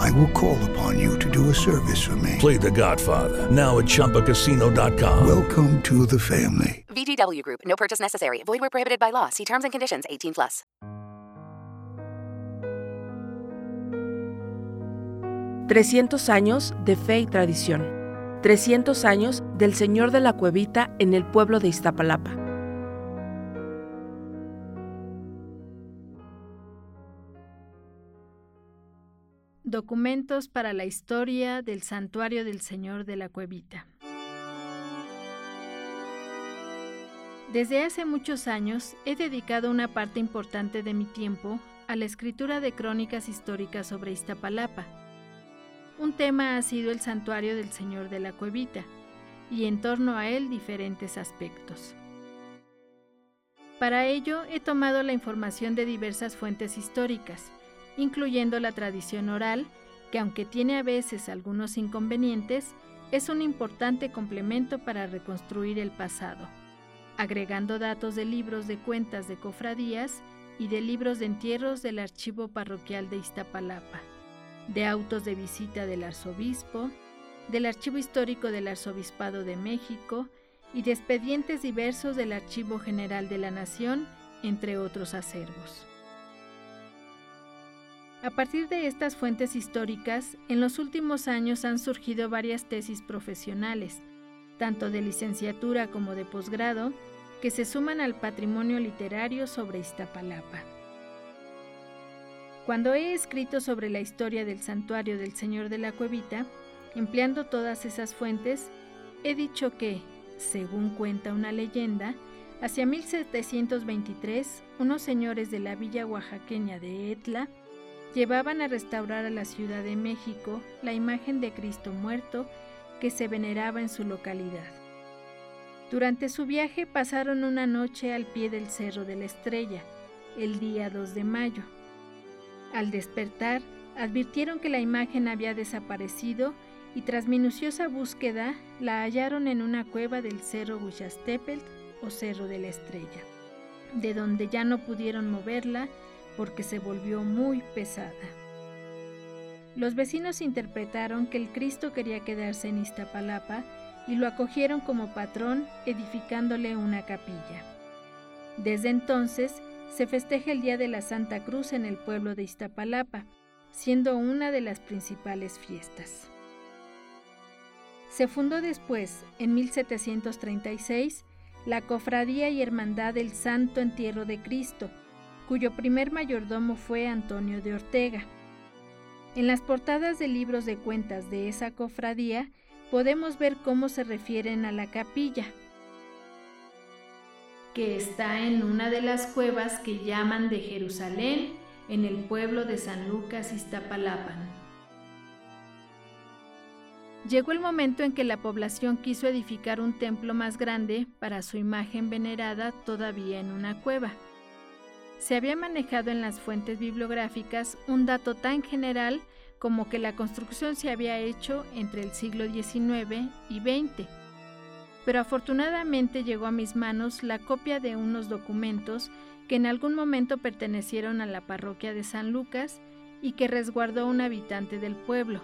I will call upon you to do a service for me. Play The Godfather now at ChumbaCasino.com. Welcome to the family. VGW Group. No purchase necessary. Void where prohibited by law. See terms and conditions. 18 plus. Trescientos años de fe y tradición. 300 años del Señor de la Cuevita en el pueblo de Iztapalapa. Documentos para la historia del Santuario del Señor de la Cuevita. Desde hace muchos años he dedicado una parte importante de mi tiempo a la escritura de crónicas históricas sobre Iztapalapa. Un tema ha sido el Santuario del Señor de la Cuevita y en torno a él diferentes aspectos. Para ello he tomado la información de diversas fuentes históricas, incluyendo la tradición oral, que aunque tiene a veces algunos inconvenientes, es un importante complemento para reconstruir el pasado, agregando datos de libros de cuentas de cofradías y de libros de entierros del archivo parroquial de Iztapalapa, de autos de visita del arzobispo, del archivo histórico del arzobispado de México y de expedientes diversos del Archivo General de la Nación, entre otros acervos. A partir de estas fuentes históricas, en los últimos años han surgido varias tesis profesionales, tanto de licenciatura como de posgrado, que se suman al patrimonio literario sobre Iztapalapa. Cuando he escrito sobre la historia del santuario del Señor de la Cuevita, empleando todas esas fuentes, he dicho que, según cuenta una leyenda, hacia 1723, unos señores de la villa oaxaqueña de Etla llevaban a restaurar a la Ciudad de México la imagen de Cristo muerto que se veneraba en su localidad. Durante su viaje pasaron una noche al pie del Cerro de la Estrella, el día 2 de mayo. Al despertar, advirtieron que la imagen había desaparecido y tras minuciosa búsqueda la hallaron en una cueva del Cerro Huixastepelt o Cerro de la Estrella, de donde ya no pudieron moverla porque se volvió muy pesada. Los vecinos interpretaron que el Cristo quería quedarse en Iztapalapa y lo acogieron como patrón edificándole una capilla. Desde entonces se festeja el Día de la Santa Cruz en el pueblo de Iztapalapa, siendo una de las principales fiestas. Se fundó después, en 1736, la Cofradía y Hermandad del Santo Entierro de Cristo, cuyo primer mayordomo fue Antonio de Ortega. En las portadas de libros de cuentas de esa cofradía podemos ver cómo se refieren a la capilla, que está en una de las cuevas que llaman de Jerusalén, en el pueblo de San Lucas Iztapalapan. Llegó el momento en que la población quiso edificar un templo más grande para su imagen venerada todavía en una cueva. Se había manejado en las fuentes bibliográficas un dato tan general como que la construcción se había hecho entre el siglo XIX y XX. Pero afortunadamente llegó a mis manos la copia de unos documentos que en algún momento pertenecieron a la parroquia de San Lucas y que resguardó un habitante del pueblo,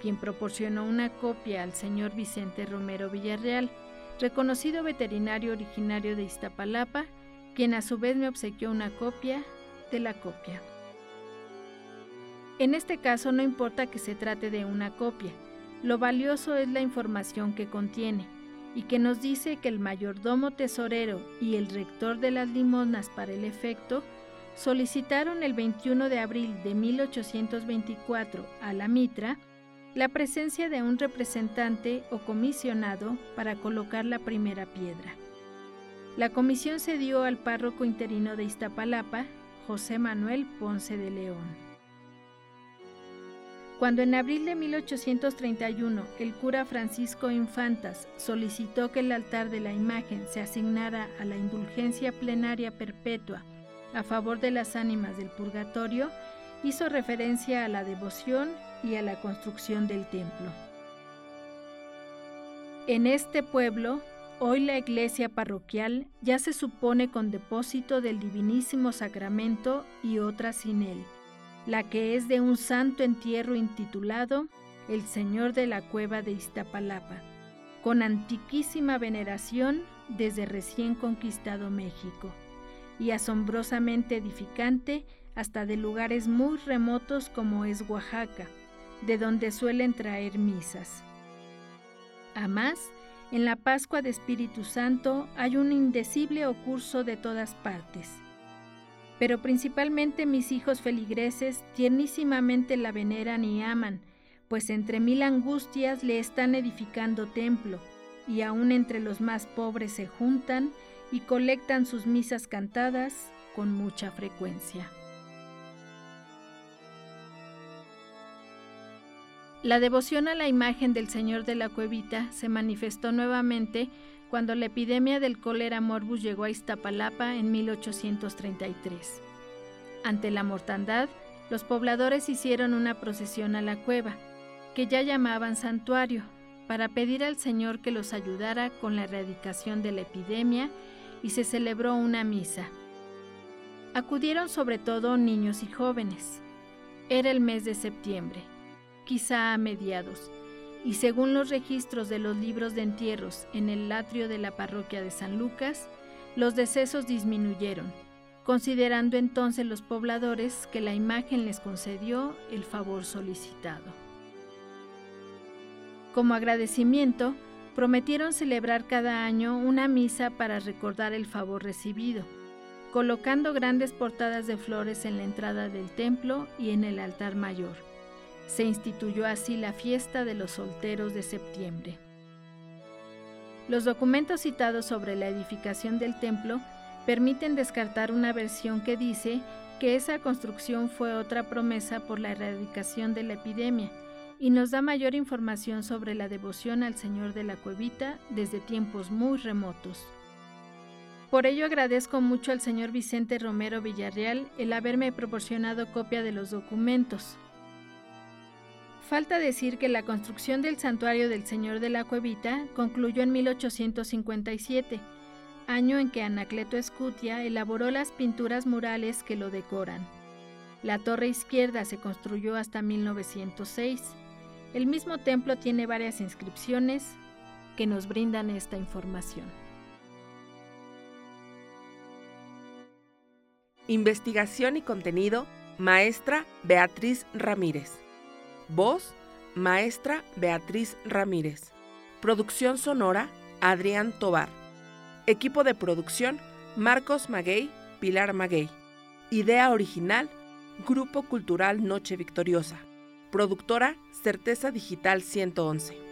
quien proporcionó una copia al señor Vicente Romero Villarreal, reconocido veterinario originario de Iztapalapa, quien a su vez me obsequió una copia de la copia. En este caso no importa que se trate de una copia, lo valioso es la información que contiene, y que nos dice que el mayordomo tesorero y el rector de las limonas para el efecto solicitaron el 21 de abril de 1824 a la Mitra la presencia de un representante o comisionado para colocar la primera piedra. La comisión se dio al párroco interino de Iztapalapa, José Manuel Ponce de León. Cuando en abril de 1831 el cura Francisco Infantas solicitó que el altar de la imagen se asignara a la indulgencia plenaria perpetua a favor de las ánimas del purgatorio, hizo referencia a la devoción y a la construcción del templo. En este pueblo, hoy la iglesia parroquial ya se supone con depósito del Divinísimo Sacramento y otra sin él, la que es de un santo entierro intitulado El Señor de la Cueva de Iztapalapa, con antiquísima veneración desde recién conquistado México y asombrosamente edificante hasta de lugares muy remotos como es Oaxaca, de donde suelen traer misas. A más, en la Pascua de Espíritu Santo hay un indecible ocurso de todas partes. Pero principalmente mis hijos feligreses tiernísimamente la veneran y aman, pues entre mil angustias le están edificando templo, y aun entre los más pobres se juntan y colectan sus misas cantadas con mucha frecuencia. La devoción a la imagen del Señor de la Cuevita se manifestó nuevamente cuando la epidemia del cólera morbus llegó a Iztapalapa en 1833. Ante la mortandad, los pobladores hicieron una procesión a la cueva, que ya llamaban santuario, para pedir al Señor que los ayudara con la erradicación de la epidemia y se celebró una misa. Acudieron sobre todo niños y jóvenes. Era el mes de septiembre, quizá a mediados, y según los registros de los libros de entierros en el atrio de la parroquia de San Lucas, los decesos disminuyeron, considerando entonces los pobladores que la imagen les concedió el favor solicitado. Como agradecimiento, prometieron celebrar cada año una misa para recordar el favor recibido, colocando grandes portadas de flores en la entrada del templo y en el altar mayor. Se instituyó así la fiesta de los solteros de septiembre. Los documentos citados sobre la edificación del templo permiten descartar una versión que dice que esa construcción fue otra promesa por la erradicación de la epidemia, y nos da mayor información sobre la devoción al Señor de la Cuevita desde tiempos muy remotos. Por ello agradezco mucho al señor Vicente Romero Villarreal el haberme proporcionado copia de los documentos. Falta decir que la construcción del santuario del Señor de la Cuevita concluyó en 1857, año en que Anacleto Escutia elaboró las pinturas murales que lo decoran. La torre izquierda se construyó hasta 1906 el mismo templo tiene varias inscripciones que nos brindan esta información. Investigación y contenido, maestra Beatriz Ramírez. Voz, maestra Beatriz Ramírez. Producción sonora, Adrián Tobar. Equipo de producción, Marcos Maguey, Pilar Maguey. Idea original, Grupo Cultural Noche Victoriosa. Productora Certeza Digital 111.